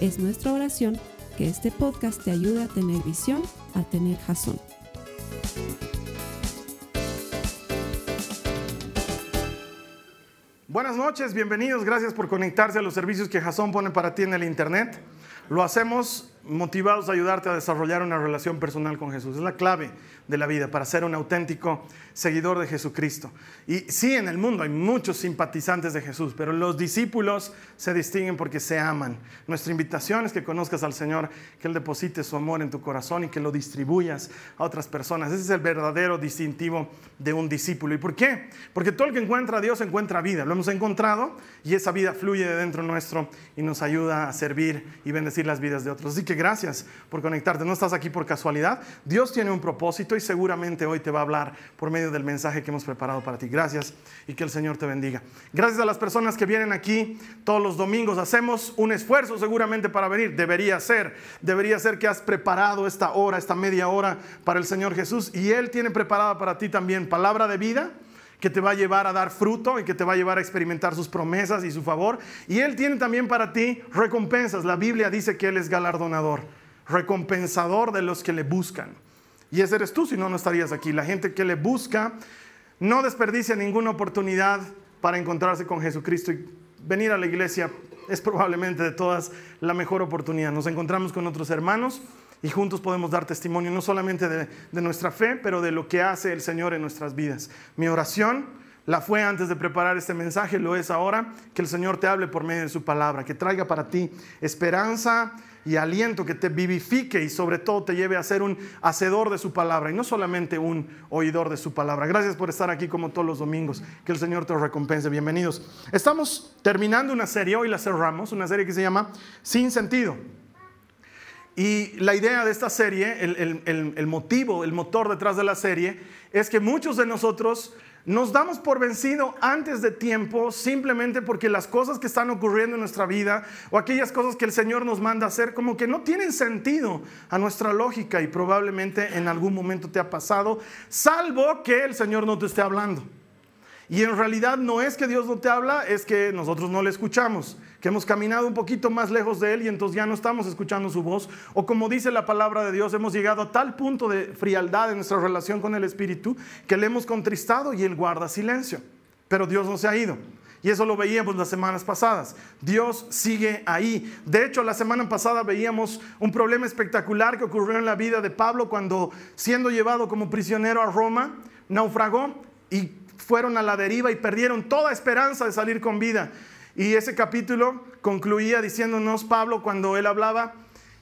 Es nuestra oración que este podcast te ayude a tener visión, a tener jazón. Buenas noches, bienvenidos, gracias por conectarse a los servicios que Jason pone para ti en el Internet. Lo hacemos motivados a ayudarte a desarrollar una relación personal con Jesús. Es la clave de la vida para ser un auténtico seguidor de Jesucristo. Y sí, en el mundo hay muchos simpatizantes de Jesús, pero los discípulos se distinguen porque se aman. Nuestra invitación es que conozcas al Señor, que Él deposite su amor en tu corazón y que lo distribuyas a otras personas. Ese es el verdadero distintivo de un discípulo. ¿Y por qué? Porque todo el que encuentra a Dios encuentra vida. Lo hemos encontrado y esa vida fluye de dentro nuestro y nos ayuda a servir y bendecir las vidas de otros. Así que gracias por conectarte. No estás aquí por casualidad. Dios tiene un propósito y seguramente hoy te va a hablar por medio del mensaje que hemos preparado para ti. Gracias y que el Señor te bendiga. Gracias a las personas que vienen aquí todos los domingos. Hacemos un esfuerzo seguramente para venir. Debería ser. Debería ser que has preparado esta hora, esta media hora para el Señor Jesús y Él tiene preparada para ti también palabra de vida que te va a llevar a dar fruto y que te va a llevar a experimentar sus promesas y su favor. Y Él tiene también para ti recompensas. La Biblia dice que Él es galardonador, recompensador de los que le buscan. Y ese eres tú, si no, no estarías aquí. La gente que le busca no desperdicia ninguna oportunidad para encontrarse con Jesucristo y venir a la iglesia es probablemente de todas la mejor oportunidad. Nos encontramos con otros hermanos y juntos podemos dar testimonio no solamente de, nuestra fe, pero de lo que hace el Señor en nuestras vidas. Mi oración la fue antes de preparar este mensaje, lo es ahora, que el Señor te hable por medio de su palabra, que traiga para ti esperanza y aliento, que te vivifique y sobre todo te lleve a ser un hacedor de su palabra y no solamente un oidor de su palabra. Gracias por estar aquí como todos los domingos, que el Señor te recompense. Bienvenidos. Estamos terminando una serie, hoy la cerramos, una serie que se llama Sin Sentido. Y la idea de esta serie, el, motivo, el motor detrás de la serie, es que muchos de nosotros nos damos por vencido antes de tiempo simplemente porque las cosas que están ocurriendo en nuestra vida o aquellas cosas que el Señor nos manda hacer como que no tienen sentido a nuestra lógica y probablemente en algún momento te ha pasado, salvo que el Señor no te esté hablando. Y en realidad no es que Dios no te habla, es que nosotros no le escuchamos, que hemos caminado un poquito más lejos de Él y entonces ya no estamos escuchando su voz. O como dice la palabra de Dios, hemos llegado a tal punto de frialdad en nuestra relación con el Espíritu que le hemos contristado y Él guarda silencio. Pero Dios no se ha ido. Y eso lo veíamos las semanas pasadas. Dios sigue ahí. De hecho, la semana pasada veíamos un problema espectacular que ocurrió en la vida de Pablo cuando, siendo llevado como prisionero a Roma, naufragó y fueron a la deriva y perdieron toda esperanza de salir con vida. Y ese capítulo concluía diciéndonos Pablo cuando él hablaba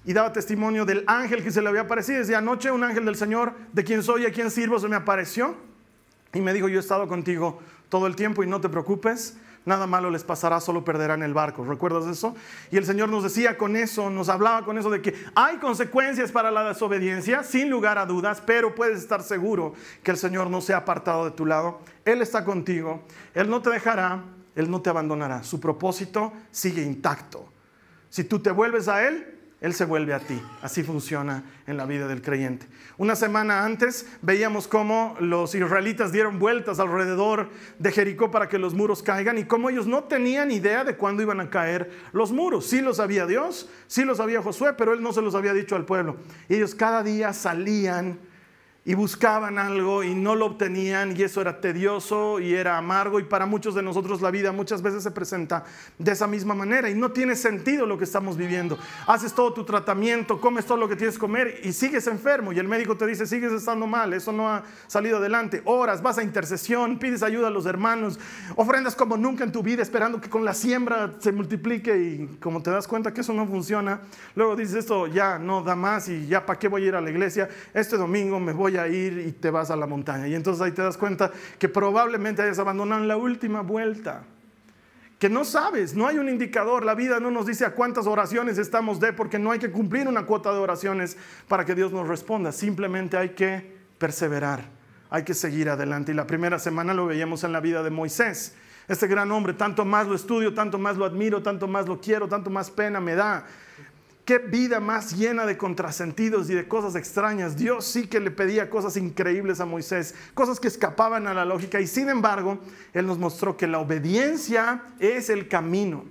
y daba testimonio del ángel que se le había aparecido. Decía, anoche un ángel del Señor, de quien soy y a quien sirvo, se me apareció y me dijo, yo he estado contigo todo el tiempo y no te preocupes, nada malo les pasará, solo perderán el barco. ¿Recuerdas eso? Y el Señor nos decía con eso, nos hablaba con eso de que hay consecuencias para la desobediencia, sin lugar a dudas, pero puedes estar seguro que el Señor no se ha apartado de tu lado. Él está contigo, Él no te dejará, Él no te abandonará. Su propósito sigue intacto. Si tú te vuelves a Él, él se vuelve a ti. Así funciona en la vida del creyente. Una semana antes veíamos cómo los israelitas dieron vueltas alrededor de Jericó para que los muros caigan y cómo ellos no tenían idea de cuándo iban a caer los muros. Sí lo sabía Dios, sí lo sabía Josué, pero él no se los había dicho al pueblo. ellos cada día salían y buscaban algo y no lo obtenían y eso era tedioso y era amargo y para muchos de nosotros la vida muchas veces se presenta de esa misma manera y no tiene sentido lo que estamos viviendo. Haces todo tu tratamiento, comes todo lo que tienes que comer y sigues enfermo y el médico te dice sigues estando mal, eso no ha salido adelante. Horas, vas a intercesión, pides ayuda a los hermanos, ofrendas como nunca en tu vida esperando que con la siembra se multiplique y como te das cuenta que eso no funciona, luego dices esto ya no da más y ya para qué voy a ir a la iglesia, este domingo me voy a ir y te vas a la montaña. Y entonces ahí te das cuenta que probablemente hayas abandonado en la última vuelta que no sabes, no hay un indicador, la vida no nos dice a cuántas oraciones estamos de, porque no hay que cumplir una cuota de oraciones para que Dios nos responda, simplemente hay que perseverar, hay que seguir adelante. Y la primera semana lo veíamos en la vida de Moisés, este gran hombre, tanto más lo estudio, tanto más lo admiro, tanto más lo quiero, tanto más pena me da. Qué vida más llena de contrasentidos y de cosas extrañas. Dios sí que le pedía cosas increíbles a Moisés, cosas que escapaban a la lógica. Y sin embargo, Él nos mostró que la obediencia es el camino,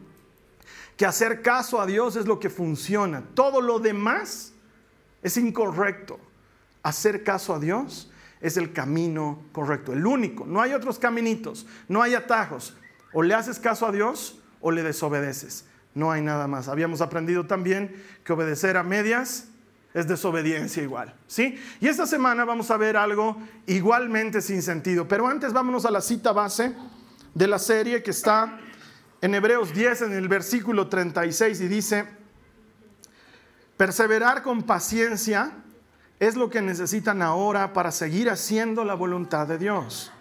que hacer caso a Dios es lo que funciona. Todo lo demás es incorrecto. Hacer caso a Dios es el camino correcto, el único. No hay otros caminitos, no hay atajos. O le haces caso a Dios o le desobedeces. No hay nada más. Habíamos aprendido también que obedecer a medias es desobediencia igual, ¿sí? Y esta semana vamos a ver algo igualmente sin sentido, pero antes vámonos a la cita base de la serie que está en Hebreos 10 en el versículo 36 y dice, perseverar con paciencia es lo que necesitan ahora para seguir haciendo la voluntad de Dios.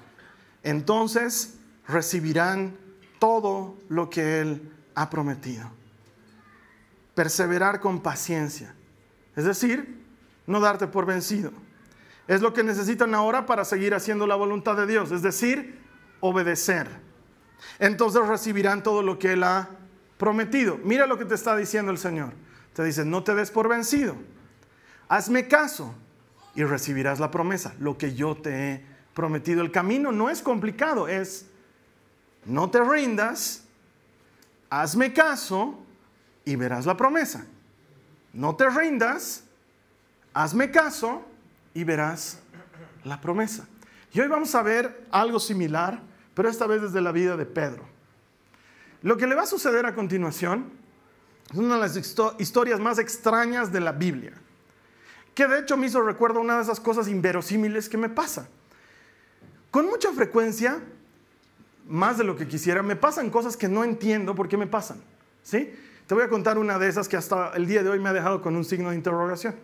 Entonces recibirán todo lo que Él ha prometido. Perseverar con paciencia. Es decir, no darte por vencido. Es lo que necesitan ahora para seguir haciendo la voluntad de Dios. Es decir, obedecer. Entonces recibirán todo lo que Él ha prometido. Mira lo que te está diciendo el Señor. Te dice, no te des por vencido. Hazme caso y recibirás la promesa, lo que yo te he prometido. El camino no es complicado, es no te rindas, hazme caso y verás la promesa. No te rindas, hazme caso y verás la promesa. Y hoy vamos a ver algo similar, pero esta vez desde la vida de Pedro. Lo que le va a suceder a continuación es una de las historias más extrañas de la Biblia, que de hecho me hizo recuerdo una de esas cosas inverosímiles que me pasa. Con mucha frecuencia más de lo que quisiera, me pasan cosas que no entiendo por qué me pasan. ¿sí? Te voy a contar una de esas que hasta el día de hoy me ha dejado con un signo de interrogación.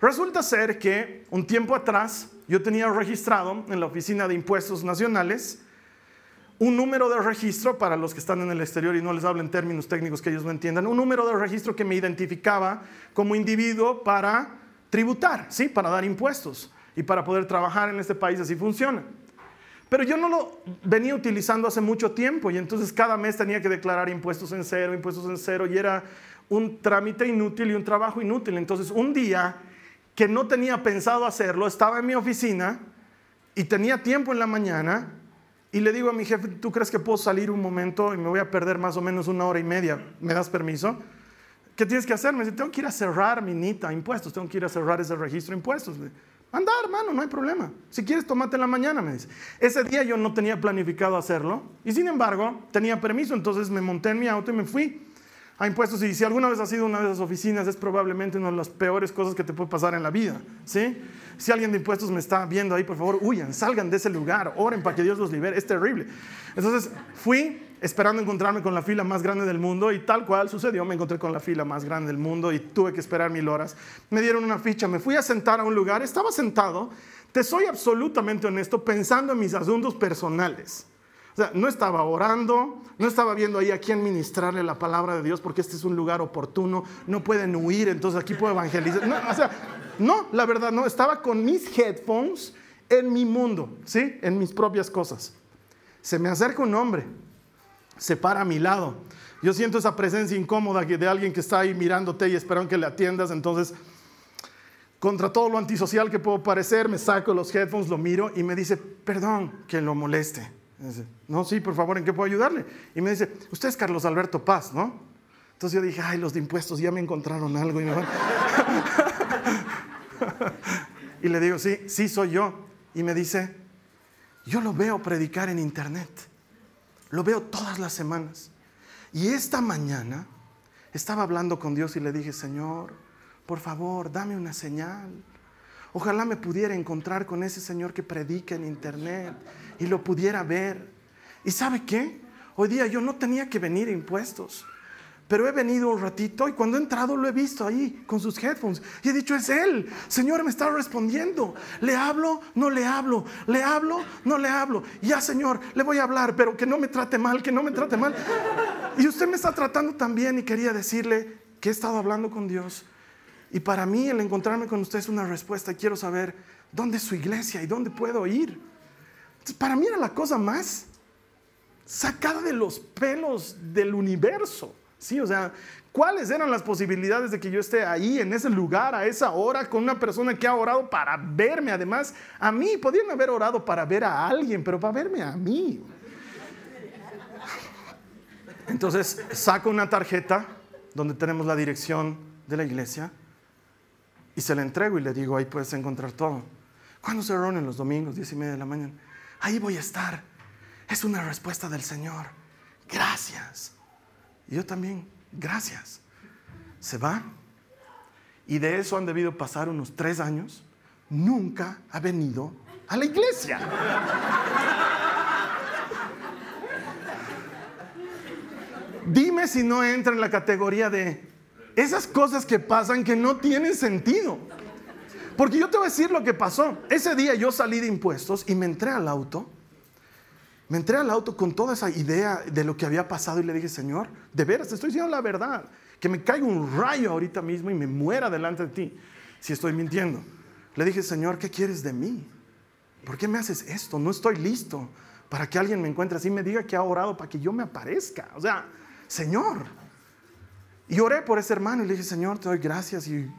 Resulta ser que un tiempo atrás yo tenía registrado en la Oficina de Impuestos Nacionales un número de registro, para los que están en el exterior y no les hablo en términos técnicos que ellos no entiendan, un número de registro que me identificaba como individuo para tributar, ¿sí? para dar impuestos y para poder trabajar en este país, así funciona. Pero yo no lo venía utilizando hace mucho tiempo y entonces cada mes tenía que declarar impuestos en cero, impuestos en cero y era un trámite inútil y un trabajo inútil. Entonces un día que no tenía pensado hacerlo, estaba en mi oficina y tenía tiempo en la mañana y le digo a mi jefe, ¿tú crees que puedo salir un momento y me voy a perder más o menos una hora y media? ¿Me das permiso? ¿Qué tienes que hacer? Me dice, tengo que ir a cerrar mi NITA impuestos, tengo que ir a cerrar ese registro de impuestos. Andar, hermano, no hay problema. Si quieres, tomate en la mañana, me dice. Ese día yo no tenía planificado hacerlo y sin embargo tenía permiso, entonces me monté en mi auto y me fui a impuestos. Y si alguna vez has ido a una de esas oficinas, es probablemente una de las peores cosas que te puede pasar en la vida. ¿sí? Si alguien de impuestos me está viendo ahí, por favor, huyan, salgan de ese lugar, oren para que Dios los libere. Es terrible. Entonces fui esperando encontrarme con la fila más grande del mundo y tal cual sucedió, me encontré con la fila más grande del mundo y tuve que esperar mil horas. Me dieron una ficha, me fui a sentar a un lugar, estaba sentado, te soy absolutamente honesto, pensando en mis asuntos personales. O sea, no estaba orando, no estaba viendo ahí a quién ministrarle la palabra de Dios porque este es un lugar oportuno, no pueden huir, entonces aquí puedo evangelizar. No, o sea, no, la verdad no, estaba con mis headphones en mi mundo, ¿sí? En mis propias cosas. Se me acerca un hombre se para a mi lado. Yo siento esa presencia incómoda de alguien que está ahí mirándote y esperando que le atiendas. Entonces, contra todo lo antisocial que puedo parecer, me saco los headphones, lo miro y me dice, perdón que lo moleste. no, sí, por favor, ¿en qué puedo ayudarle? Y me dice, usted es Carlos Alberto Paz, ¿no? Entonces yo dije, ay, los de impuestos ya me encontraron algo. Y, y le digo, sí, sí soy yo. Y me dice, yo lo veo predicar en internet. Lo veo todas las semanas. Y esta mañana estaba hablando con Dios y le dije, Señor, por favor, dame una señal. Ojalá me pudiera encontrar con ese Señor que predica en internet y lo pudiera ver. ¿Y sabe qué? Hoy día yo no tenía que venir a impuestos. Pero he venido un ratito y cuando he entrado lo he visto ahí con sus headphones y he dicho, es Él, Señor me está respondiendo, le hablo, no le hablo, le hablo, no le hablo, ya Señor, le voy a hablar, pero que no me trate mal, que no me trate mal. Y usted me está tratando también y quería decirle que he estado hablando con Dios. Y para mí el encontrarme con usted es una respuesta quiero saber dónde es su iglesia y dónde puedo ir. para mí era la cosa más sacada de los pelos del universo. Sí, o sea, ¿cuáles eran las posibilidades de que yo esté ahí, en ese lugar, a esa hora, con una persona que ha orado para verme? Además, a mí, podían haber orado para ver a alguien, pero para verme a mí. Entonces, saco una tarjeta donde tenemos la dirección de la iglesia y se la entrego y le digo, ahí puedes encontrar todo. ¿Cuándo se reúnen los domingos, diez y media de la mañana? Ahí voy a estar. Es una respuesta del Señor. Gracias. Y yo también, gracias. Se va. Y de eso han debido pasar unos tres años. Nunca ha venido a la iglesia. Dime si no entra en la categoría de esas cosas que pasan que no tienen sentido. Porque yo te voy a decir lo que pasó. Ese día yo salí de impuestos y me entré al auto me entré al auto con toda esa idea de lo que había pasado y le dije, Señor, de veras, te estoy diciendo la verdad. Que me caiga un rayo ahorita mismo y me muera delante de ti si estoy mintiendo. Le dije, Señor, ¿qué quieres de mí? ¿Por qué me haces esto? No estoy listo para que alguien me encuentre así y me diga que ha orado para que yo me aparezca. O sea, Señor. Y oré por ese hermano y le dije, Señor, te doy gracias y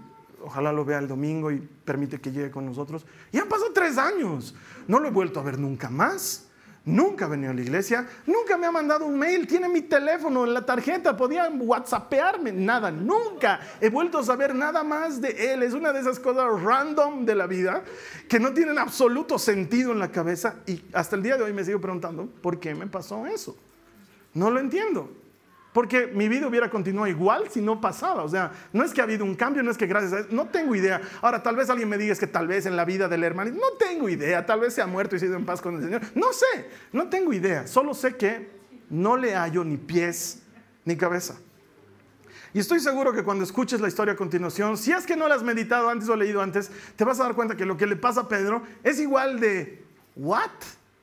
ojalá lo vea el domingo y permite que llegue con nosotros. Y han pasado tres años. No lo he vuelto a ver nunca más. Nunca ha venido a la iglesia, nunca me ha mandado un mail, tiene mi teléfono en la tarjeta, podía whatsappearme, nada, nunca he vuelto a saber nada más de él. Es una de esas cosas random de la vida que no tienen absoluto sentido en la cabeza y hasta el día de hoy me sigo preguntando, ¿por qué me pasó eso? No lo entiendo. Porque mi vida hubiera continuado igual si no pasaba. O sea, no es que ha habido un cambio, no es que gracias a eso, no tengo idea. Ahora, tal vez alguien me diga es que tal vez en la vida del hermano, no tengo idea, tal vez se ha muerto y se ha ido en paz con el Señor. No sé, no tengo idea. Solo sé que no le hallo ni pies ni cabeza. Y estoy seguro que cuando escuches la historia a continuación, si es que no la has meditado antes o leído antes, te vas a dar cuenta que lo que le pasa a Pedro es igual de, ¿what?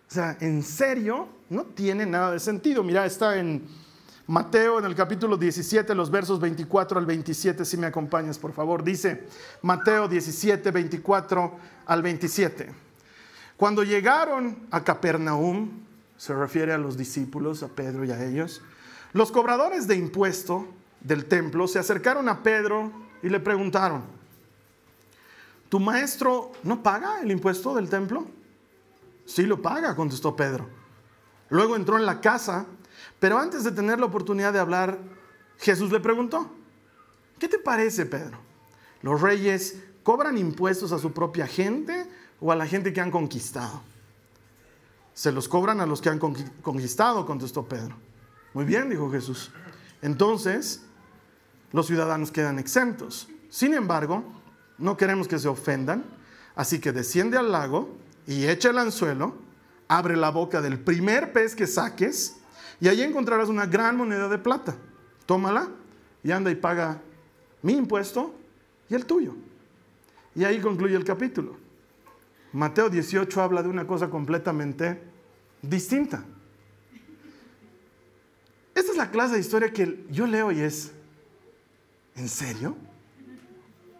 O sea, en serio, no tiene nada de sentido. Mira, está en Mateo en el capítulo 17, los versos 24 al 27, si me acompañas, por favor. Dice Mateo 17, 24 al 27. Cuando llegaron a Capernaum, se refiere a los discípulos, a Pedro y a ellos, los cobradores de impuesto del templo se acercaron a Pedro y le preguntaron, ¿tu maestro no paga el impuesto del templo? Sí lo paga, contestó Pedro. Luego entró en la casa pero antes de tener la oportunidad de hablar, Jesús le preguntó, ¿qué te parece, Pedro? ¿Los reyes cobran impuestos a su propia gente o a la gente que han conquistado? Se los cobran a los que han conquistado, contestó Pedro. Muy bien, dijo Jesús. Entonces, los ciudadanos quedan exentos. Sin embargo, no queremos que se ofendan, así que desciende al lago y echa el anzuelo, abre la boca del primer pez que saques y allí encontrarás una gran moneda de plata. Tómala y anda y paga mi impuesto y el tuyo. Y ahí concluye el capítulo. Mateo 18 habla de una cosa completamente distinta. Esta es la clase de historia que yo leo y es, ¿en serio?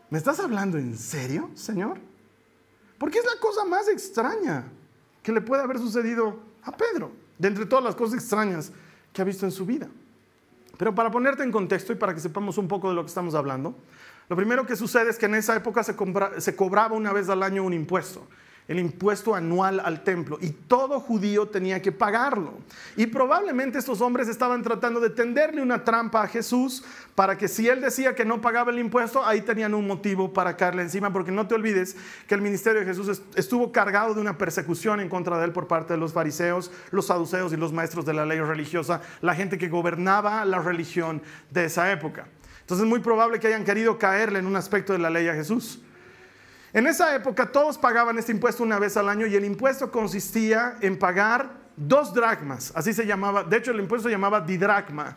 ¿Me estás hablando en serio, Señor? Porque es la cosa más extraña que le puede haber sucedido a Pedro de entre todas las cosas extrañas que ha visto en su vida. Pero para ponerte en contexto y para que sepamos un poco de lo que estamos hablando, lo primero que sucede es que en esa época se, cobraba una vez al año un impuesto el impuesto anual al templo y todo judío tenía que pagarlo. Y probablemente estos hombres estaban tratando de tenderle una trampa a Jesús para que si él decía que no pagaba el impuesto, ahí tenían un motivo para caerle encima, porque no te olvides que el ministerio de Jesús estuvo cargado de una persecución en contra de él por parte de los fariseos, los saduceos y los maestros de la ley religiosa, la gente que gobernaba la religión de esa época. Entonces es muy probable que hayan querido caerle en un aspecto de la ley a Jesús. En esa época todos pagaban este impuesto una vez al año y el impuesto consistía en pagar dos dracmas, así se llamaba, de hecho el impuesto se llamaba didracma.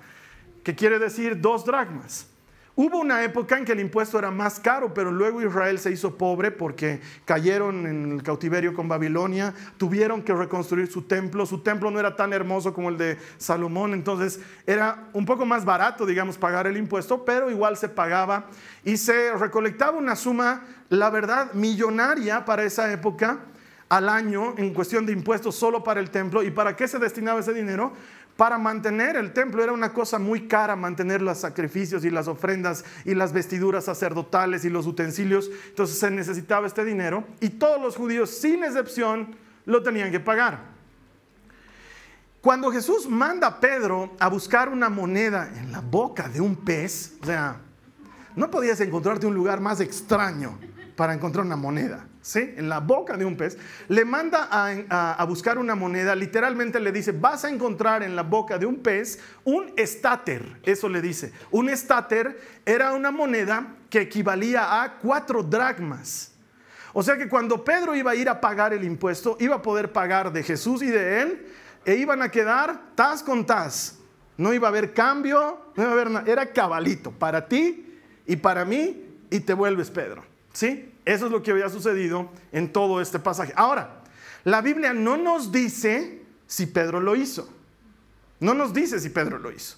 que quiere decir dos dracmas. Hubo una época en que el impuesto era más caro, pero luego Israel se hizo pobre porque cayeron en el cautiverio con Babilonia, tuvieron que reconstruir su templo, su templo no era tan hermoso como el de Salomón, entonces era un poco más barato, digamos, pagar el impuesto, pero igual se pagaba y se recolectaba una suma, la verdad, millonaria para esa época al año en cuestión de impuestos solo para el templo. ¿Y para qué se destinaba ese dinero? Para mantener el templo. Era una cosa muy cara mantener los sacrificios y las ofrendas y las vestiduras sacerdotales y los utensilios. Entonces se necesitaba este dinero y todos los judíos, sin excepción, lo tenían que pagar. Cuando Jesús manda a Pedro a buscar una moneda en la boca de un pez, o sea, no podías encontrarte un lugar más extraño para encontrar una moneda. ¿Sí? en la boca de un pez, le manda a, buscar una moneda, literalmente le dice, vas a encontrar en la boca de un pez un estáter, eso le dice. Un estáter era una moneda que equivalía a cuatro dracmas. O sea que cuando Pedro iba a ir a pagar el impuesto, iba a poder pagar de Jesús y de él, e iban a quedar tas con tas. No iba a haber cambio, no iba a haber nada. Era cabalito para ti y para mí, y te vuelves Pedro. ¿Sí? Eso es lo que había sucedido en todo este pasaje. Ahora, la Biblia no nos dice si Pedro lo hizo. No nos dice si Pedro lo hizo.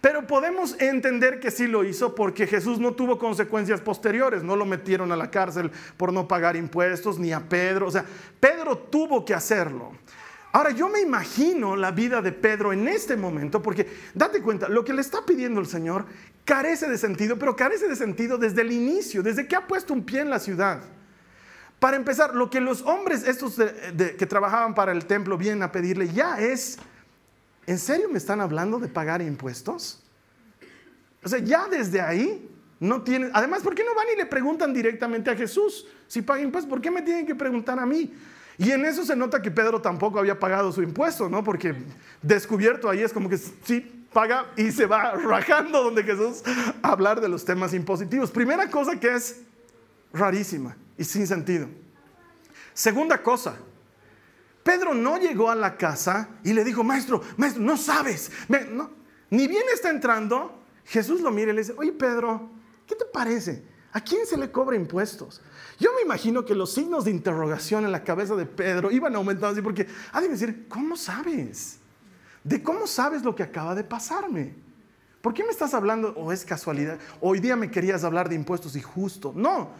Pero podemos entender que sí lo hizo porque Jesús no tuvo consecuencias posteriores. No lo metieron a la cárcel por no pagar impuestos, ni a Pedro. O sea, Pedro tuvo que hacerlo. Ahora, yo me imagino la vida de Pedro en este momento, porque date cuenta, lo que le está pidiendo el Señor carece de sentido, pero carece de sentido desde el inicio, desde que ha puesto un pie en la ciudad. Para empezar, lo que los hombres estos que trabajaban para el templo vienen a pedirle ya es, ¿en serio me están hablando de pagar impuestos? O sea, ya desde ahí no tienen, además, ¿por qué no van y le preguntan directamente a Jesús si paga impuestos? ¿Por qué me tienen que preguntar a mí? Y en eso se nota que Pedro tampoco había pagado su impuesto, ¿no? Porque descubierto ahí es como que sí, paga y se va rajando donde Jesús hablar de los temas impositivos. Primera cosa que es rarísima y sin sentido. Segunda cosa, Pedro no llegó a la casa y le dijo, maestro, maestro, no sabes. No, ni bien está entrando, Jesús lo mira y le dice, oye Pedro, ¿qué te parece? ¿A quién se le cobra impuestos? Yo me imagino que los signos de interrogación en la cabeza de Pedro iban aumentando así porque ha de decir, ¿cómo sabes? ¿De cómo sabes lo que acaba de pasarme? ¿Por qué me estás hablando? ¿O es casualidad? Hoy día me querías hablar de impuestos y justo. No.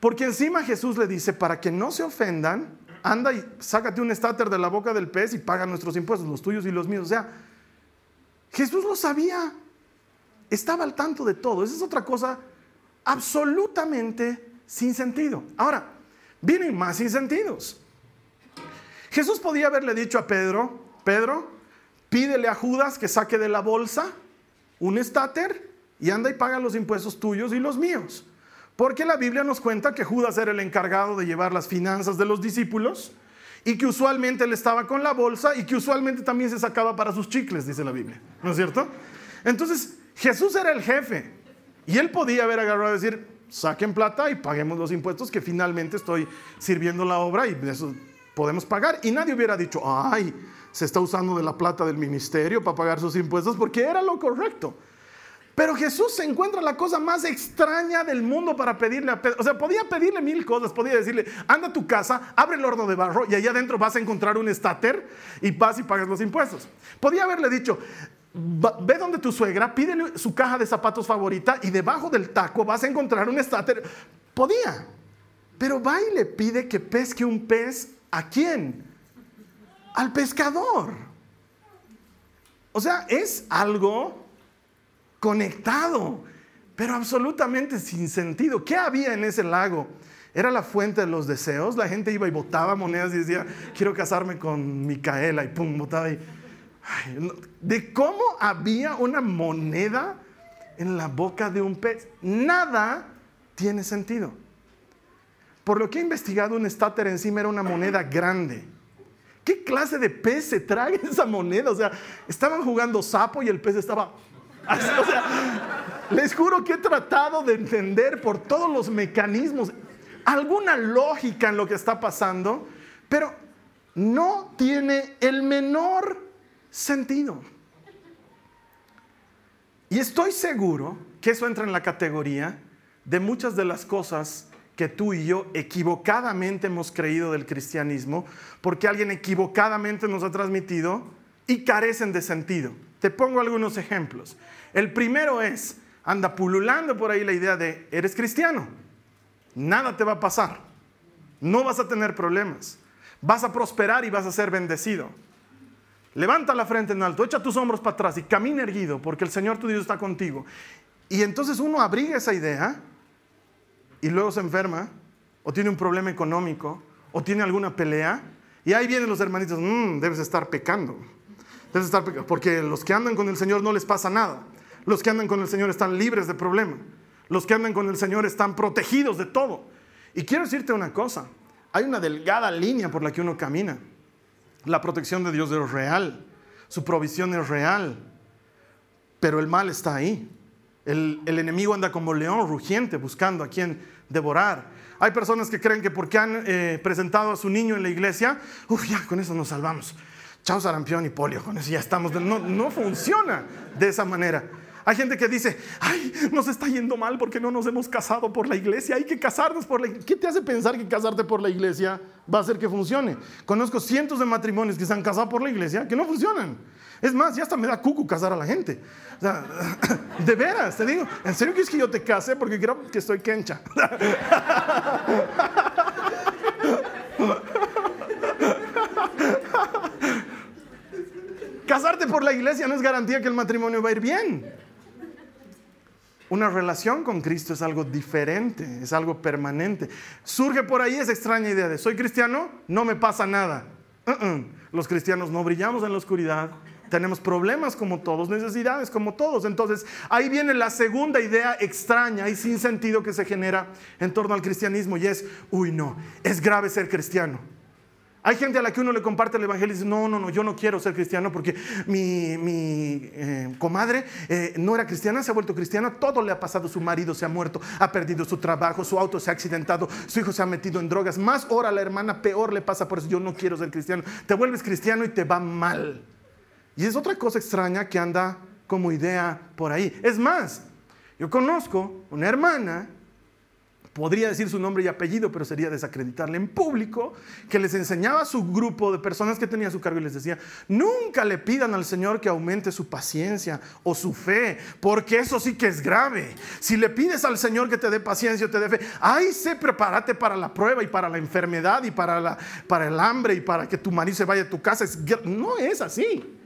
Porque encima Jesús le dice, para que no se ofendan, anda y sácate un estáter de la boca del pez y paga nuestros impuestos, los tuyos y los míos. O sea, Jesús lo sabía. Estaba al tanto de todo. Esa es otra cosa absolutamente sin sentido. Ahora, vienen más sin sentidos. Jesús podía haberle dicho a Pedro, Pedro, pídele a Judas que saque de la bolsa un estáter y anda y paga los impuestos tuyos y los míos. Porque la Biblia nos cuenta que Judas era el encargado de llevar las finanzas de los discípulos y que usualmente él estaba con la bolsa y que usualmente también se sacaba para sus chicles, dice la Biblia. ¿No es cierto? Entonces, Jesús era el jefe y él podía haber agarrado a decir, saquen plata y paguemos los impuestos que finalmente estoy sirviendo la obra y eso podemos pagar. Y nadie hubiera dicho, ay, se está usando de la plata del ministerio para pagar sus impuestos porque era lo correcto. Pero Jesús se encuentra la cosa más extraña del mundo para pedirle a Pedro. O sea, podía pedirle mil cosas. Podía decirle, anda a tu casa, abre el horno de barro y allá adentro vas a encontrar un estáter y vas y pagas los impuestos. Podía haberle dicho, ve donde tu suegra, pídele su caja de zapatos favorita y debajo del taco vas a encontrar un estáter. Podía. Pero va y le pide que pesque un pez. ¿A quién? al pescador. O sea, es algo conectado, pero absolutamente sin sentido. ¿Qué había en ese lago? Era la fuente de los deseos. La gente iba y botaba monedas y decía, quiero casarme con Micaela y pum, botaba y... de cómo había una moneda en la boca de un pez. Nada tiene sentido. Por lo que he investigado, un estáter encima era una moneda grande. ¿Qué clase de pez se traga esa moneda? O sea, estaban jugando sapo y el pez estaba... o sea, les juro que he tratado de entender por todos los mecanismos alguna lógica en lo que está pasando, pero no tiene el menor sentido. Y estoy seguro que eso entra en la categoría de muchas de las cosas que tú y yo equivocadamente hemos creído del cristianismo, porque alguien equivocadamente nos ha transmitido y carecen de sentido. Te pongo algunos ejemplos. El primero es, anda pululando por ahí la idea de, eres cristiano, nada te va a pasar, no vas a tener problemas, vas a prosperar y vas a ser bendecido. Levanta la frente en alto, echa tus hombros para atrás y camina erguido, porque el Señor tu Dios está contigo. Y entonces uno abriga esa idea y luego se enferma, o tiene un problema económico, o tiene alguna pelea, y ahí vienen los hermanitos, mmm, debes estar pecando. Debes estar pecando, porque los que andan con el Señor no les pasa nada. Los que andan con el Señor están libres de problema. Los que andan con el Señor están protegidos de todo. Y quiero decirte una cosa, hay una delgada línea por la que uno camina. La protección de Dios es real, su provisión es real, pero el mal está ahí. El, enemigo anda como león rugiente buscando a quien devorar. Hay personas que creen que porque han eh, presentado a su niño en la iglesia, uff, ya con eso nos salvamos. Chao sarampión y polio, con eso ya estamos. No, no funciona de esa manera. Hay gente que dice, ay, nos está yendo mal porque no nos hemos casado por la iglesia, hay que casarnos por la iglesia. ¿Qué te hace pensar que casarte por la iglesia va a hacer que funcione? Conozco cientos de matrimonios que se han casado por la iglesia que no funcionan. Es más, ya hasta me da cucu casar a la gente. de veras, te digo, ¿en serio quieres que yo te case? Porque creo que estoy kencha. Casarte por la iglesia no es garantía que el matrimonio va a ir bien. Una relación con Cristo es algo diferente, es algo permanente. Surge por ahí esa extraña idea de soy cristiano, no me pasa nada. Uh-uh. Los cristianos no brillamos en la oscuridad, tenemos problemas como todos, necesidades como todos. Entonces ahí viene la segunda idea extraña y sin sentido que se genera en torno al cristianismo y es, uy no, es grave ser cristiano. Hay gente a la que uno le comparte el Evangelio y dice, no, no, no, yo no quiero ser cristiano porque mi, eh, comadre eh, no era cristiana, se ha vuelto cristiana, todo le ha pasado, su marido se ha muerto, ha perdido su trabajo, su auto se ha accidentado, su hijo se ha metido en drogas, más ahora la hermana peor le pasa, por eso yo no quiero ser cristiano. Te vuelves cristiano y te va mal. Y es otra cosa extraña que anda como idea por ahí. Es más, yo conozco una hermana podría decir su nombre y apellido, pero sería desacreditarle en público, que les enseñaba a su grupo de personas que tenía a su cargo y les decía, nunca le pidan al Señor que aumente su paciencia o su fe, porque eso sí que es grave. Si le pides al Señor que te dé paciencia o te dé fe, ahí se prepárate para la prueba y para la enfermedad y para, la, para el hambre y para que tu marido se vaya a tu casa. no es así.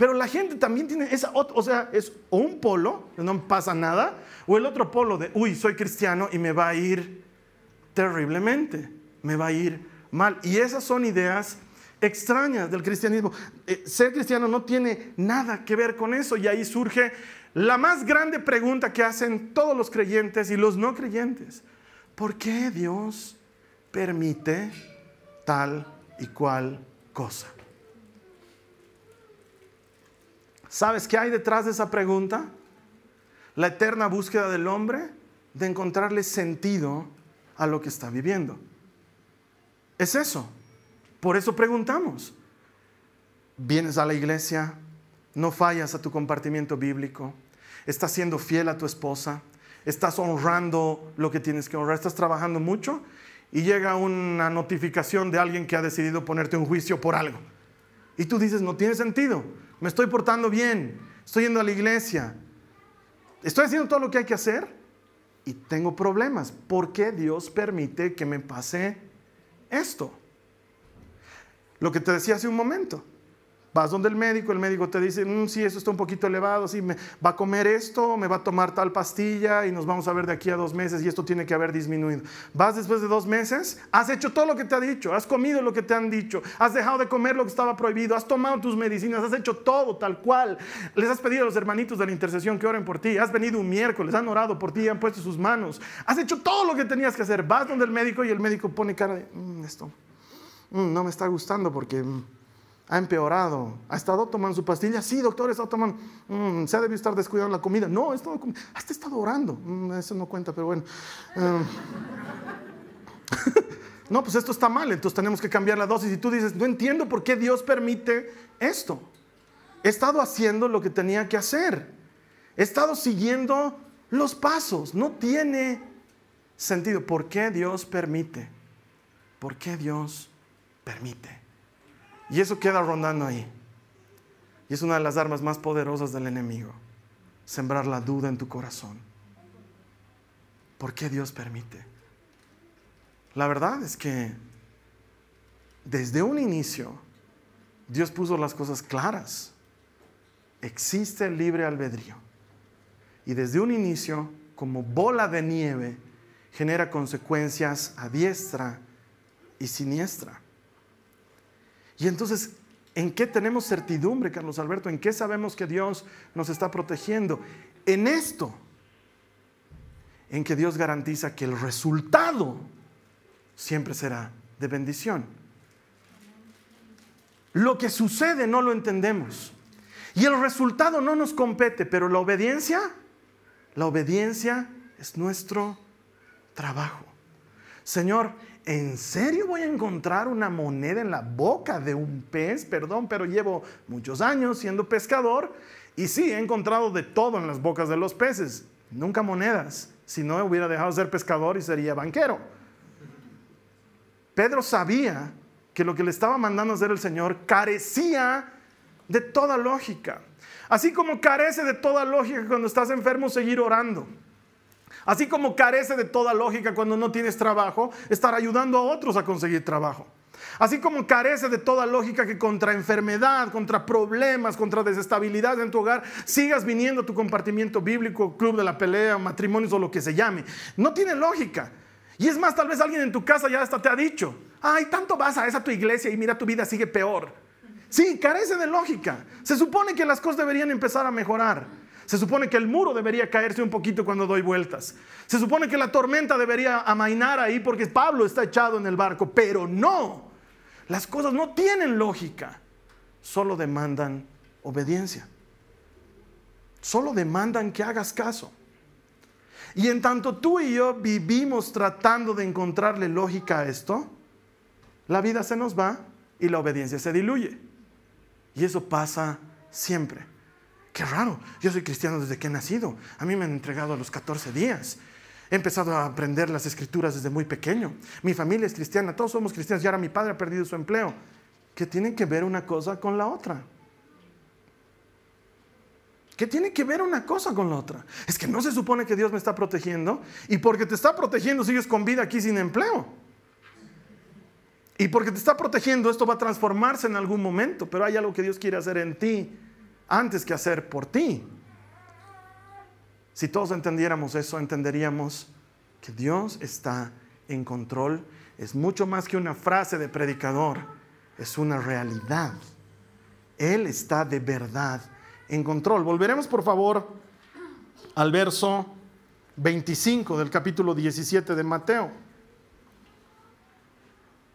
Pero la gente también tiene esa, o sea, es un polo, no pasa nada, o el otro polo de, uy, soy cristiano y me va a ir terriblemente, me va a ir mal. Y esas son ideas extrañas del cristianismo. Eh, ser cristiano no tiene nada que ver con eso y ahí surge la más grande pregunta que hacen todos los creyentes y los no creyentes. ¿Por qué Dios permite tal y cual cosa? ¿Sabes qué hay detrás de esa pregunta? La eterna búsqueda del hombre de encontrarle sentido a lo que está viviendo. Es eso. Por eso preguntamos. Vienes a la iglesia, no fallas a tu compartimiento bíblico, estás siendo fiel a tu esposa, estás honrando lo que tienes que honrar, estás trabajando mucho y llega una notificación de alguien que ha decidido ponerte un juicio por algo. Y tú dices, no tiene sentido me estoy portando bien, estoy yendo a la iglesia, estoy haciendo todo lo que hay que hacer y tengo problemas. ¿Por qué Dios permite que me pase esto? Lo que te decía hace un momento. Vas donde el médico, el médico te dice, mm, sí, eso está un poquito elevado, sí, va a comer esto, me va a tomar tal pastilla y nos vamos a ver de aquí a dos meses y esto tiene que haber disminuido. Vas después de dos meses, has hecho todo lo que te ha dicho, has comido lo que te han dicho, has dejado de comer lo que estaba prohibido, has tomado tus medicinas, has hecho todo tal cual. Les has pedido a los hermanitos de la intercesión que oren por ti, has venido un miércoles, han orado por ti, han puesto sus manos, has hecho todo lo que tenías que hacer. Vas donde el médico y el médico pone cara de, mm, esto mm, no me está gustando porque ha empeorado. ¿Ha estado tomando su pastilla? Sí, doctor, he estado tomando. Mm, se ha debido estar descuidando la comida. No, he estado, estado orando. Mm, eso no cuenta, pero bueno. Em. no, pues esto está mal, entonces tenemos que cambiar la dosis. Y tú dices, no entiendo por qué Dios permite esto. He estado haciendo lo que tenía que hacer. He estado siguiendo los pasos. No tiene sentido. ¿Por qué Dios permite? ¿Por qué Dios permite? Y eso queda rondando ahí. Y es una de las armas más poderosas del enemigo. Sembrar la duda en tu corazón. ¿Por qué Dios permite? La verdad es que desde un inicio Dios puso las cosas claras. Existe el libre albedrío. Y desde un inicio, como bola de nieve, genera consecuencias a diestra y siniestra. Y entonces, ¿en qué tenemos certidumbre, Carlos Alberto? ¿En qué sabemos que Dios nos está protegiendo? En esto, en que Dios garantiza que el resultado siempre será de bendición. Lo que sucede no lo entendemos. Y el resultado no nos compete, pero la obediencia, la obediencia es nuestro trabajo. Señor, ¿en serio voy a encontrar una moneda en la boca de un pez? Perdón, pero llevo muchos años siendo pescador y sí, he encontrado de todo en las bocas de los peces, nunca monedas. Si no, hubiera dejado de ser pescador y sería banquero. Pedro sabía que lo que le estaba mandando hacer el Señor carecía de toda lógica. Así como carece de toda lógica cuando estás enfermo seguir orando. Así como carece de toda lógica cuando no tienes trabajo, estar ayudando a otros a conseguir trabajo. Así como carece de toda lógica que contra enfermedad, contra problemas, contra desestabilidad en tu hogar, sigas viniendo a tu compartimiento bíblico, club de la pelea, matrimonios o lo que se llame. No tiene lógica. Y es más, tal vez alguien en tu casa ya hasta te ha dicho, ay, tanto vas a esa tu iglesia y mira tu vida sigue peor. Sí, carece de lógica. Se supone que las cosas deberían empezar a mejorar. Se supone que el muro debería caerse un poquito cuando doy vueltas. Se supone que la tormenta debería amainar ahí porque Pablo está echado en el barco. Pero no. Las cosas no tienen lógica. Solo demandan obediencia. Solo demandan que hagas caso. Y en tanto tú y yo vivimos tratando de encontrarle lógica a esto, la vida se nos va y la obediencia se diluye. Y eso pasa siempre. Qué raro, yo soy cristiano desde que he nacido. A mí me han entregado a los 14 días. He empezado a aprender las escrituras desde muy pequeño. Mi familia es cristiana, todos somos cristianos y ahora mi padre ha perdido su empleo. ¿Qué tiene que ver una cosa con la otra? ¿Qué tiene que ver una cosa con la otra? Es que no se supone que Dios me está protegiendo y porque te está protegiendo sigues con vida aquí sin empleo. Y porque te está protegiendo esto va a transformarse en algún momento, pero hay algo que Dios quiere hacer en ti antes que hacer por ti. Si todos entendiéramos eso, entenderíamos que Dios está en control. Es mucho más que una frase de predicador, es una realidad. Él está de verdad en control. Volveremos por favor al verso 25 del capítulo 17 de Mateo.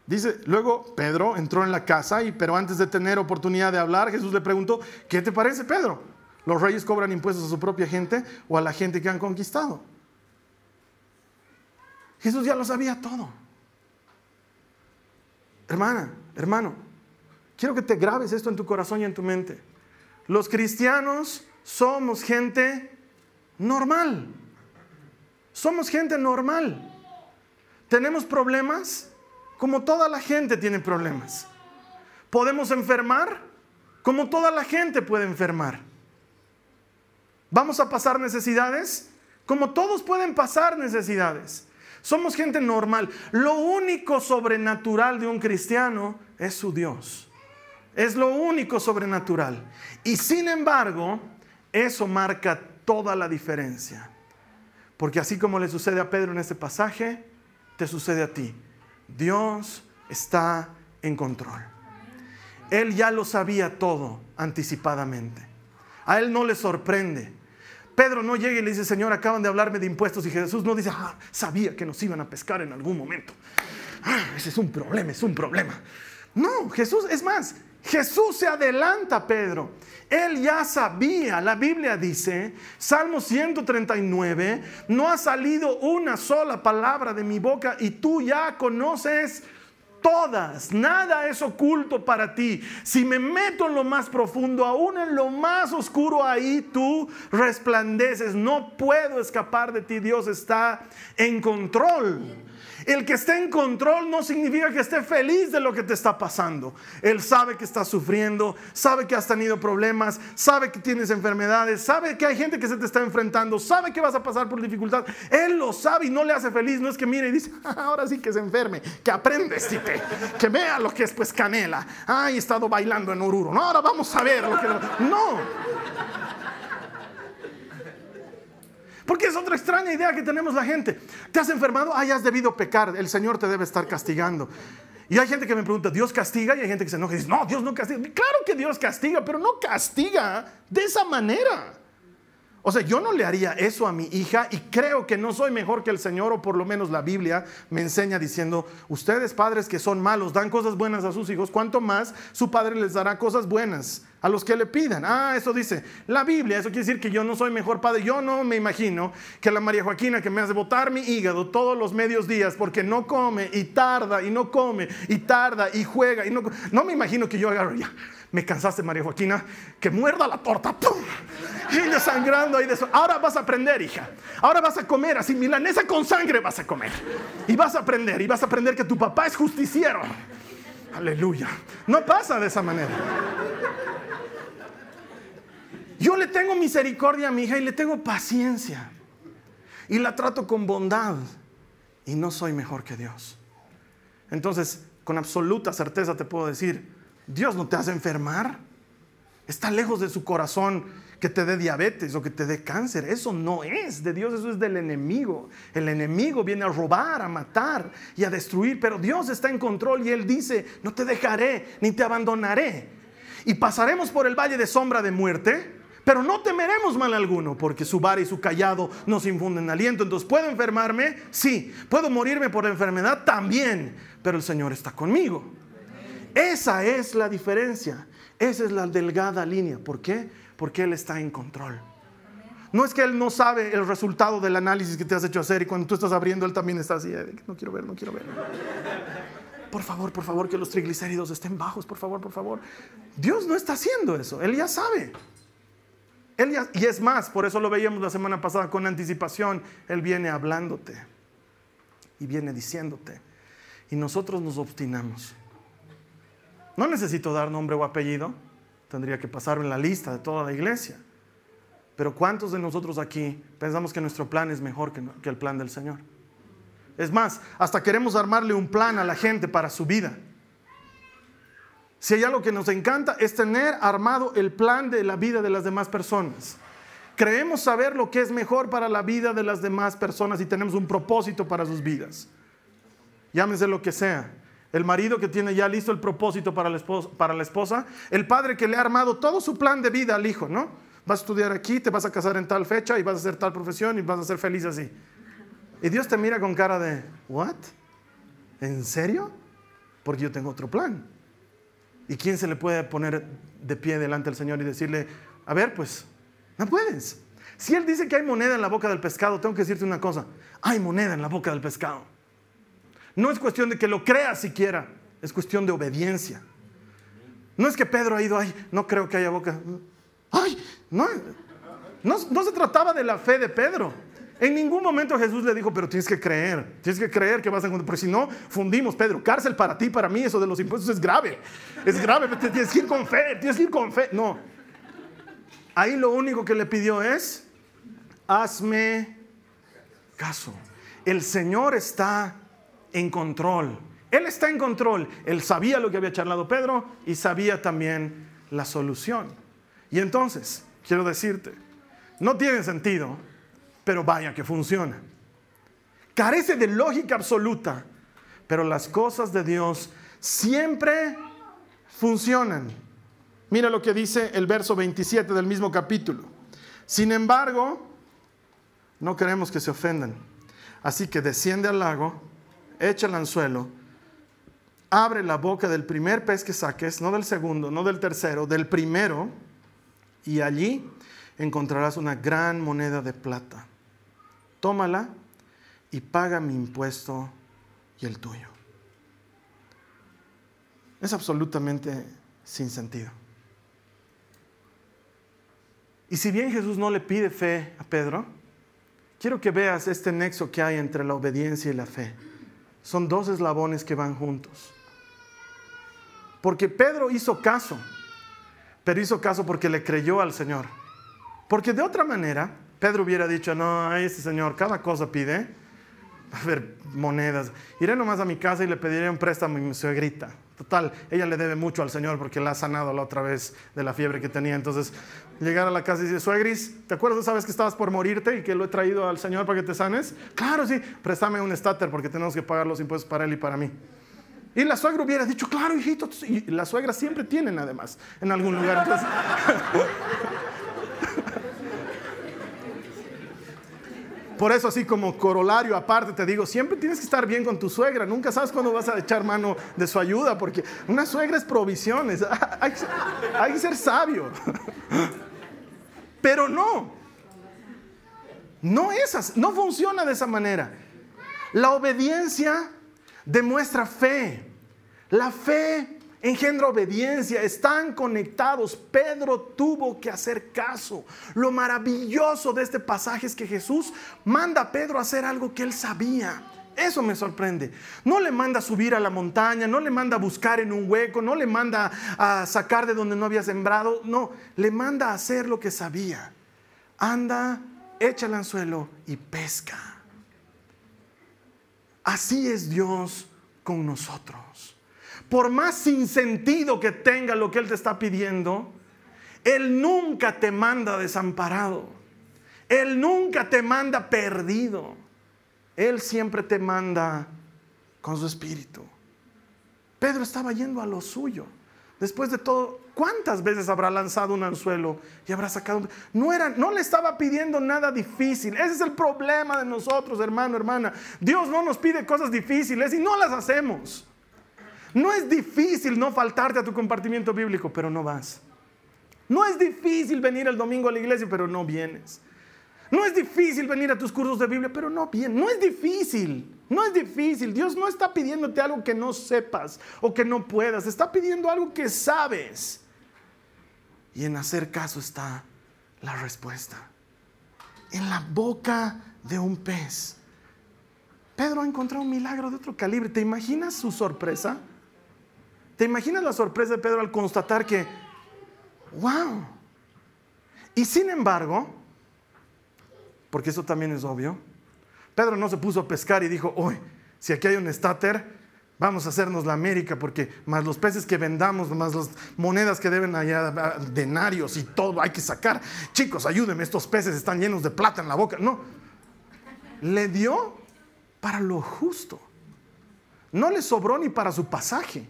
Dice, luego Pedro entró en la casa y pero antes de tener oportunidad de hablar, Jesús le preguntó, ¿qué te parece, Pedro? ¿Los reyes cobran impuestos a su propia gente o a la gente que han conquistado? Jesús ya lo sabía todo. Hermana, hermano, quiero que te grabes esto en tu corazón y en tu mente. Los cristianos somos gente normal. Somos gente normal. Tenemos problemas como toda la gente tiene problemas. Podemos enfermar como toda la gente puede enfermar. Vamos a pasar necesidades como todos pueden pasar necesidades. Somos gente normal. Lo único sobrenatural de un cristiano es su Dios. Es lo único sobrenatural. Y sin embargo, eso marca toda la diferencia. Porque así como le sucede a Pedro en este pasaje, te sucede a ti. Dios está en control. Él ya lo sabía todo anticipadamente. A él no le sorprende. Pedro no llega y le dice, Señor, acaban de hablarme de impuestos. Y Jesús no dice, ah, sabía que nos iban a pescar en algún momento. Ah, ese es un problema, es un problema. No, Jesús, es más, Jesús se adelanta, Pedro. Él ya sabía, la Biblia dice, Salmo 139, no ha salido una sola palabra de mi boca y tú ya conoces todas, nada es oculto para ti. Si me meto en lo más profundo, aún en lo más oscuro, ahí tú resplandeces. No puedo escapar de ti, Dios está en control. El que esté en control no significa que esté feliz de lo que te está pasando. Él sabe que estás sufriendo, sabe que has tenido problemas, sabe que tienes enfermedades, sabe que hay gente que se te está enfrentando, sabe que vas a pasar por dificultad. Él lo sabe y no le hace feliz. No es que mire y dice, ah, ahora sí que se enferme, que aprende, que vea lo que es pues canela. Ay, he estado bailando en Oruro. No, ahora vamos a ver lo que... No. Porque es otra extraña idea que tenemos la gente. ¿Te has enfermado? Ay, has debido pecar. El Señor te debe estar castigando. Y hay gente que me pregunta, ¿Dios castiga? Y hay gente que se enoja y dice, no, Dios no castiga. Claro que Dios castiga, pero no castiga de esa manera. O sea, yo no le haría eso a mi hija y creo que no soy mejor que el Señor o por lo menos la Biblia me enseña diciendo, ustedes padres que son malos dan cosas buenas a sus hijos, ¿cuánto más su padre les dará cosas buenas a los que le pidan? Ah, eso dice la Biblia, eso quiere decir que yo no soy mejor padre. Yo no me imagino que la María Joaquina que me hace botar mi hígado todos los medios días porque no come y tarda y no come y tarda y juega y no, no me imagino que yo agarro ya me cansaste, María Joaquina, que muerda la torta. ¡Pum! Ella sangrando ahí de eso. Ahora vas a aprender, hija. Ahora vas a comer así, milanesa con sangre vas a comer. Y vas a aprender, y vas a aprender que tu papá es justiciero. Aleluya. No pasa de esa manera. Yo le tengo misericordia a mi hija y le tengo paciencia. Y la trato con bondad. Y no soy mejor que Dios. Entonces, con absoluta certeza te puedo decir, Dios no te hace enfermar. Está lejos de su corazón que te dé diabetes o que te dé cáncer. Eso no es de Dios, eso es del enemigo. El enemigo viene a robar, a matar y a destruir, pero Dios está en control y Él dice, no te dejaré ni te abandonaré. Y pasaremos por el valle de sombra de muerte, pero no temeremos mal alguno, porque su vara y su callado nos infunden aliento. Entonces, ¿puedo enfermarme? Sí. ¿Puedo morirme por enfermedad? También. Pero el Señor está conmigo. Esa es la diferencia. Esa es la delgada línea. ¿Por qué? Porque Él está en control. No es que Él no sabe el resultado del análisis que te has hecho hacer y cuando tú estás abriendo, Él también está así, no quiero ver, no quiero ver. Por favor, por favor, que los triglicéridos estén bajos, por favor, por favor. Dios no está haciendo eso, Él ya sabe. Él y es más, por eso lo veíamos la semana pasada con anticipación, Él viene hablándote y viene diciéndote. Y nosotros nos obstinamos. No necesito dar nombre o apellido, tendría que pasar en la lista de toda la iglesia. Pero ¿cuántos de nosotros aquí pensamos que nuestro plan es mejor que, el plan del Señor? Es más, hasta queremos armarle un plan a la gente para su vida. Si hay algo que nos encanta es tener armado el plan de la vida de las demás personas. Creemos saber lo que es mejor para la vida de las demás personas y tenemos un propósito para sus vidas. Llámese lo que sea el marido que tiene ya listo el propósito para la, esposa, el padre que le ha armado todo su plan de vida al hijo, ¿no? Vas a estudiar aquí, te vas a casar en tal fecha y vas a hacer tal profesión y vas a ser feliz así. Y Dios te mira con cara de, ¿what? ¿En serio? Porque yo tengo otro plan. ¿Y quién se le puede poner de pie delante del Señor y decirle, a ver, pues, no puedes? Si Él dice que hay moneda en la boca del pescado, tengo que decirte una cosa, hay moneda en la boca del pescado. No es cuestión de que lo creas siquiera, es cuestión de obediencia. No es que Pedro ha ido, ay, no creo que haya boca. Ay, no, no, se trataba de la fe de Pedro. En ningún momento Jesús le dijo, pero tienes que creer, tienes que creer que vas a encontrar, porque si no, fundimos, Pedro, cárcel para ti, para mí, eso de los impuestos es grave, es grave, tienes que ir con fe, tienes que ir con fe. No, ahí lo único que le pidió es, hazme caso. El Señor está en control. Él está en control. Él sabía lo que había charlado Pedro y sabía también la solución. Y entonces, quiero decirte, no tiene sentido, pero vaya que funciona. Carece de lógica absoluta, pero las cosas de Dios siempre funcionan. Mira lo que dice el verso 27 del mismo capítulo. Sin embargo, no queremos que se ofendan. Así que desciende al lago echa el anzuelo, abre la boca del primer pez que saques, no del segundo, no del tercero, del primero, y allí encontrarás una gran moneda de plata. Tómala y paga mi impuesto y el tuyo. Es absolutamente sin sentido. Y si bien Jesús no le pide fe a Pedro, quiero que veas este nexo que hay entre la obediencia y la fe. Son dos eslabones que van juntos. Porque Pedro hizo caso, pero hizo caso porque le creyó al Señor. Porque de otra manera, Pedro hubiera dicho, no, ese Señor cada cosa pide. A ver, monedas. Iré nomás a mi casa y le pediré un préstamo a mi suegrita. Total, ella le debe mucho al Señor porque la ha sanado la otra vez de la fiebre que tenía. Entonces, llegar a la casa y decir, suegris, ¿te acuerdas sabes que estabas por morirte y que lo he traído al Señor para que te sanes? Claro, sí, préstame un starter porque tenemos que pagar los impuestos para él y para mí. Y la suegra hubiera dicho, claro, hijito. Y la suegra siempre tienen, además, en algún lugar. Entonces, Por eso, así como corolario aparte, te digo, siempre tienes que estar bien con tu suegra. Nunca sabes cuándo vas a echar mano de su ayuda, porque una suegra es provisiones. Hay, hay que ser sabio. Pero no. No es no funciona de esa manera. La obediencia demuestra fe. La fe engendra obediencia, están conectados. Pedro tuvo que hacer caso. Lo maravilloso de este pasaje es que Jesús manda a Pedro a hacer algo que él sabía. Eso me sorprende. No le manda a subir a la montaña, no le manda a buscar en un hueco, no le manda a sacar de donde no había sembrado, no, le manda a hacer lo que sabía. Anda, echa el anzuelo y pesca. Así es Dios con nosotros por más sin sentido que tenga lo que Él te está pidiendo, Él nunca te manda desamparado. Él nunca te manda perdido. Él siempre te manda con su espíritu. Pedro estaba yendo a lo suyo. Después de todo, ¿cuántas veces habrá lanzado un anzuelo y habrá sacado un... No, era, no le estaba pidiendo nada difícil. Ese es el problema de nosotros, hermano, hermana. Dios no nos pide cosas difíciles y no las hacemos. No es difícil no faltarte a tu compartimiento bíblico, pero no vas. No es difícil venir el domingo a la iglesia, pero no vienes. No es difícil venir a tus cursos de Biblia, pero no vienes. No es difícil. No es difícil. Dios no está pidiéndote algo que no sepas o que no puedas. Está pidiendo algo que sabes. Y en hacer caso está la respuesta. En la boca de un pez. Pedro ha encontrado un milagro de otro calibre. ¿Te imaginas su sorpresa? ¿Te imaginas la sorpresa de Pedro al constatar que, wow? Y sin embargo, porque eso también es obvio, Pedro no se puso a pescar y dijo, hoy, si aquí hay un estáter, vamos a hacernos la América, porque más los peces que vendamos, más las monedas que deben allá, denarios y todo, hay que sacar. Chicos, ayúdenme, estos peces están llenos de plata en la boca. No, le dio para lo justo. No le sobró ni para su pasaje.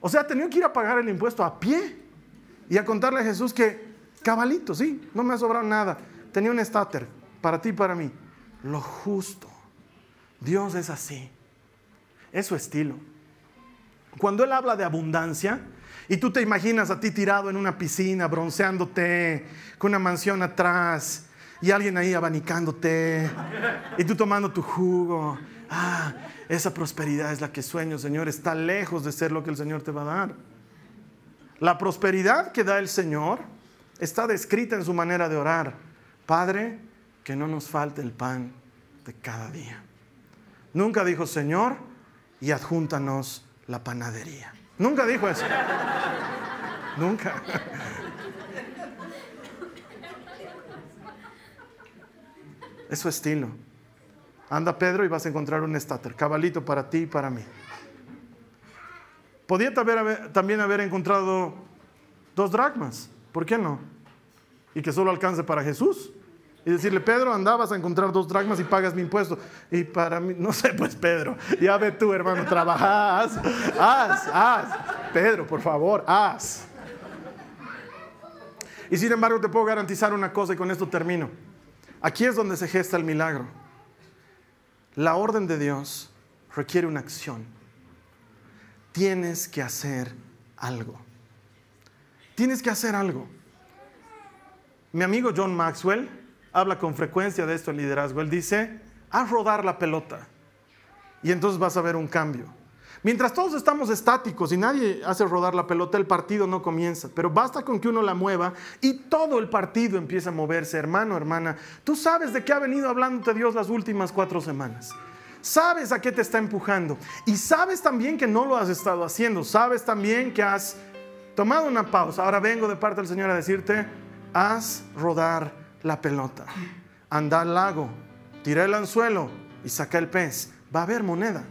O sea, tenía que ir a pagar el impuesto a pie y a contarle a Jesús que, cabalito, sí, no me ha sobrado nada. Tenía un estáter para ti y para mí. Lo justo. Dios es así. Es su estilo. Cuando Él habla de abundancia, y tú te imaginas a ti tirado en una piscina, bronceándote, con una mansión atrás, y alguien ahí abanicándote, y tú tomando tu jugo. Ah, esa prosperidad es la que sueño, Señor. Está lejos de ser lo que el Señor te va a dar. La prosperidad que da el Señor está descrita en su manera de orar. Padre, que no nos falte el pan de cada día. Nunca dijo, Señor, y adjúntanos la panadería. Nunca dijo eso. Nunca. Es su estilo. Anda Pedro y vas a encontrar un estáter, cabalito para ti y para mí. Podía también haber encontrado dos dracmas, ¿por qué no? Y que solo alcance para Jesús. Y decirle, Pedro, andabas a encontrar dos dracmas y pagas mi impuesto. Y para mí, no sé, pues Pedro, ya ve tú, hermano, trabajas, haz, haz. Pedro, por favor, haz. Y sin embargo, te puedo garantizar una cosa y con esto termino. Aquí es donde se gesta el milagro. La orden de Dios requiere una acción. Tienes que hacer algo. Tienes que hacer algo. Mi amigo John Maxwell habla con frecuencia de esto en liderazgo. Él dice, haz rodar la pelota y entonces vas a ver un cambio. Mientras todos estamos estáticos y nadie hace rodar la pelota, el partido no comienza. Pero basta con que uno la mueva y todo el partido empieza a moverse. Hermano, hermana, tú sabes de qué ha venido hablándote Dios las últimas cuatro semanas. Sabes a qué te está empujando. Y sabes también que no lo has estado haciendo. Sabes también que has tomado una pausa. Ahora vengo de parte del Señor a decirte, haz rodar la pelota. Anda al lago, tira el anzuelo y saca el pez. Va a haber moneda.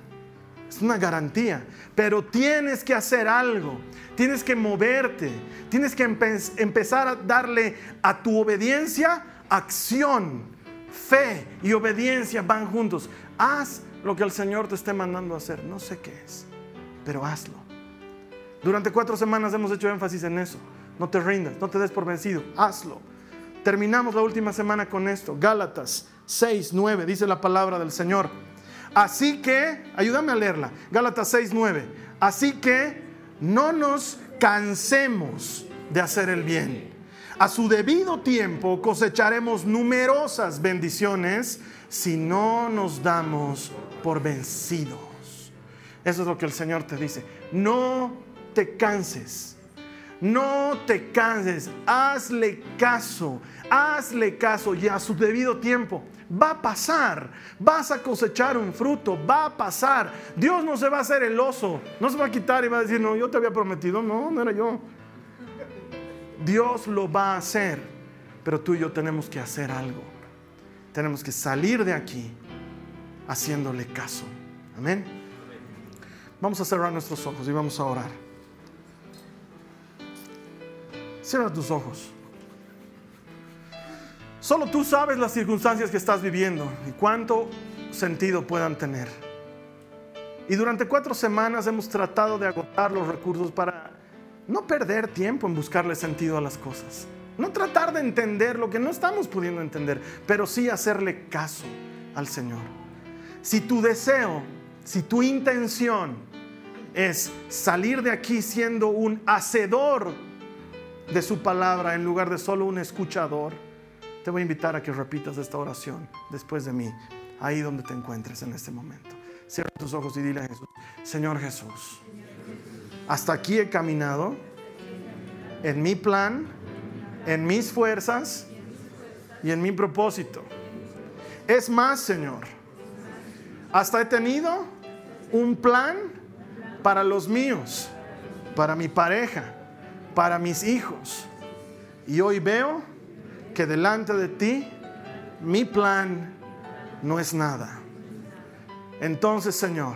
Es una garantía. Pero tienes que hacer algo. Tienes que moverte. Tienes que empezar a darle a tu obediencia acción. Fe y obediencia van juntos. Haz lo que el Señor te esté mandando a hacer. No sé qué es, pero hazlo. Durante cuatro semanas hemos hecho énfasis en eso. No te rindas, no te des por vencido. Hazlo. Terminamos la última semana con esto. Gálatas 6, 9, dice la palabra del Señor. Así que, ayúdame a leerla, Gálatas 6, 9. Así que no nos cansemos de hacer el bien. A su debido tiempo cosecharemos numerosas bendiciones si no nos damos por vencidos. Eso es lo que el Señor te dice. No te canses. No te canses. Hazle caso. Hazle caso y a su debido tiempo va a pasar. Vas a cosechar un fruto, va a pasar. Dios no se va a hacer el oso, no se va a quitar y va a decir, no, yo te había prometido, no, no era yo. Dios lo va a hacer, pero tú y yo tenemos que hacer algo. Tenemos que salir de aquí haciéndole caso. Amén. Vamos a cerrar nuestros ojos y vamos a orar. Cierra tus ojos. Solo tú sabes las circunstancias que estás viviendo y cuánto sentido puedan tener. Y durante cuatro semanas hemos tratado de agotar los recursos para no perder tiempo en buscarle sentido a las cosas. No tratar de entender lo que no estamos pudiendo entender, pero sí hacerle caso al Señor. Si tu deseo, si tu intención es salir de aquí siendo un hacedor de su palabra en lugar de solo un escuchador, te voy a invitar a que repitas esta oración después de mí, ahí donde te encuentres en este momento. Cierra tus ojos y dile a Jesús, Señor Jesús, hasta aquí he caminado en mi plan, en mis fuerzas y en mi propósito. Es más, Señor, hasta he tenido un plan para los míos, para mi pareja, para mis hijos. Y hoy veo que delante de ti mi plan no es nada. Entonces, Señor,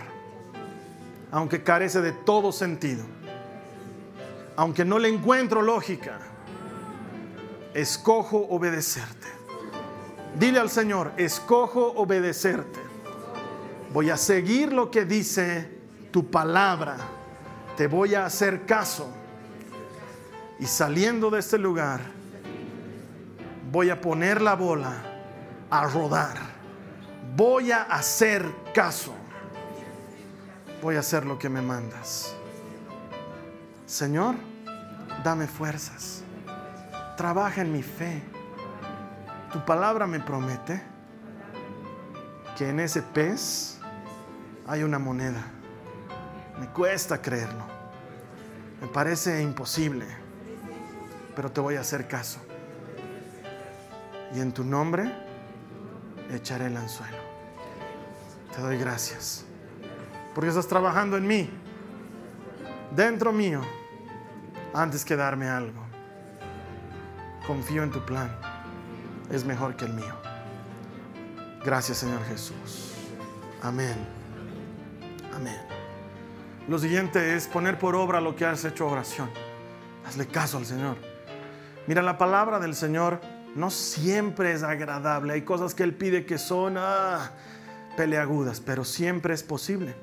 aunque carece de todo sentido, aunque no le encuentro lógica, escojo obedecerte. Dile al Señor, escojo obedecerte. Voy a seguir lo que dice tu palabra. Te voy a hacer caso. Y saliendo de este lugar, voy a poner la bola a rodar. Voy a hacer caso. Voy a hacer lo que me mandas. Señor, dame fuerzas. Trabaja en mi fe. Tu palabra me promete que en ese pez hay una moneda. Me cuesta creerlo. Me parece imposible. Pero te voy a hacer caso y en tu nombre echaré el anzuelo. Te doy gracias, porque estás trabajando en mí, dentro mío, antes que darme algo. Confío en tu plan, es mejor que el mío. Gracias Señor Jesús. Amén. Amén. Lo siguiente es poner por obra lo que has hecho oración. Hazle caso al Señor. Mira, la palabra del Señor no siempre es agradable. Hay cosas que Él pide que son ah, peleagudas, pero siempre es posible.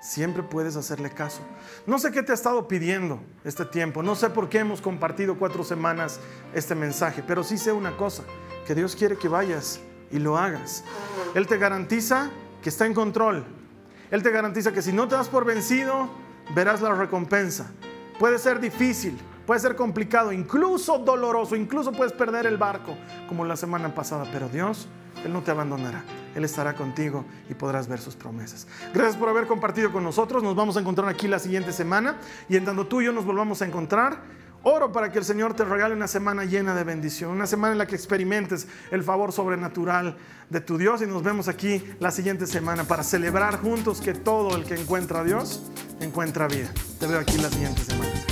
Siempre puedes hacerle caso. No sé qué te ha estado pidiendo este tiempo. No sé por qué hemos compartido cuatro semanas este mensaje, pero sí sé una cosa, que Dios quiere que vayas y lo hagas. Él te garantiza que está en control. Él te garantiza que si no te das por vencido, verás la recompensa. Puede ser difícil, Puede ser complicado, incluso doloroso, incluso puedes perder el barco, como la semana pasada, pero Dios, Él no te abandonará. Él estará contigo y podrás ver sus promesas. Gracias por haber compartido con nosotros. Nos vamos a encontrar aquí la siguiente semana y en tanto tú y yo nos volvamos a encontrar. Oro para que el Señor te regale una semana llena de bendición, una semana en la que experimentes el favor sobrenatural de tu Dios y nos vemos aquí la siguiente semana para celebrar juntos que todo el que encuentra a Dios encuentra vida. Te veo aquí la siguiente semana.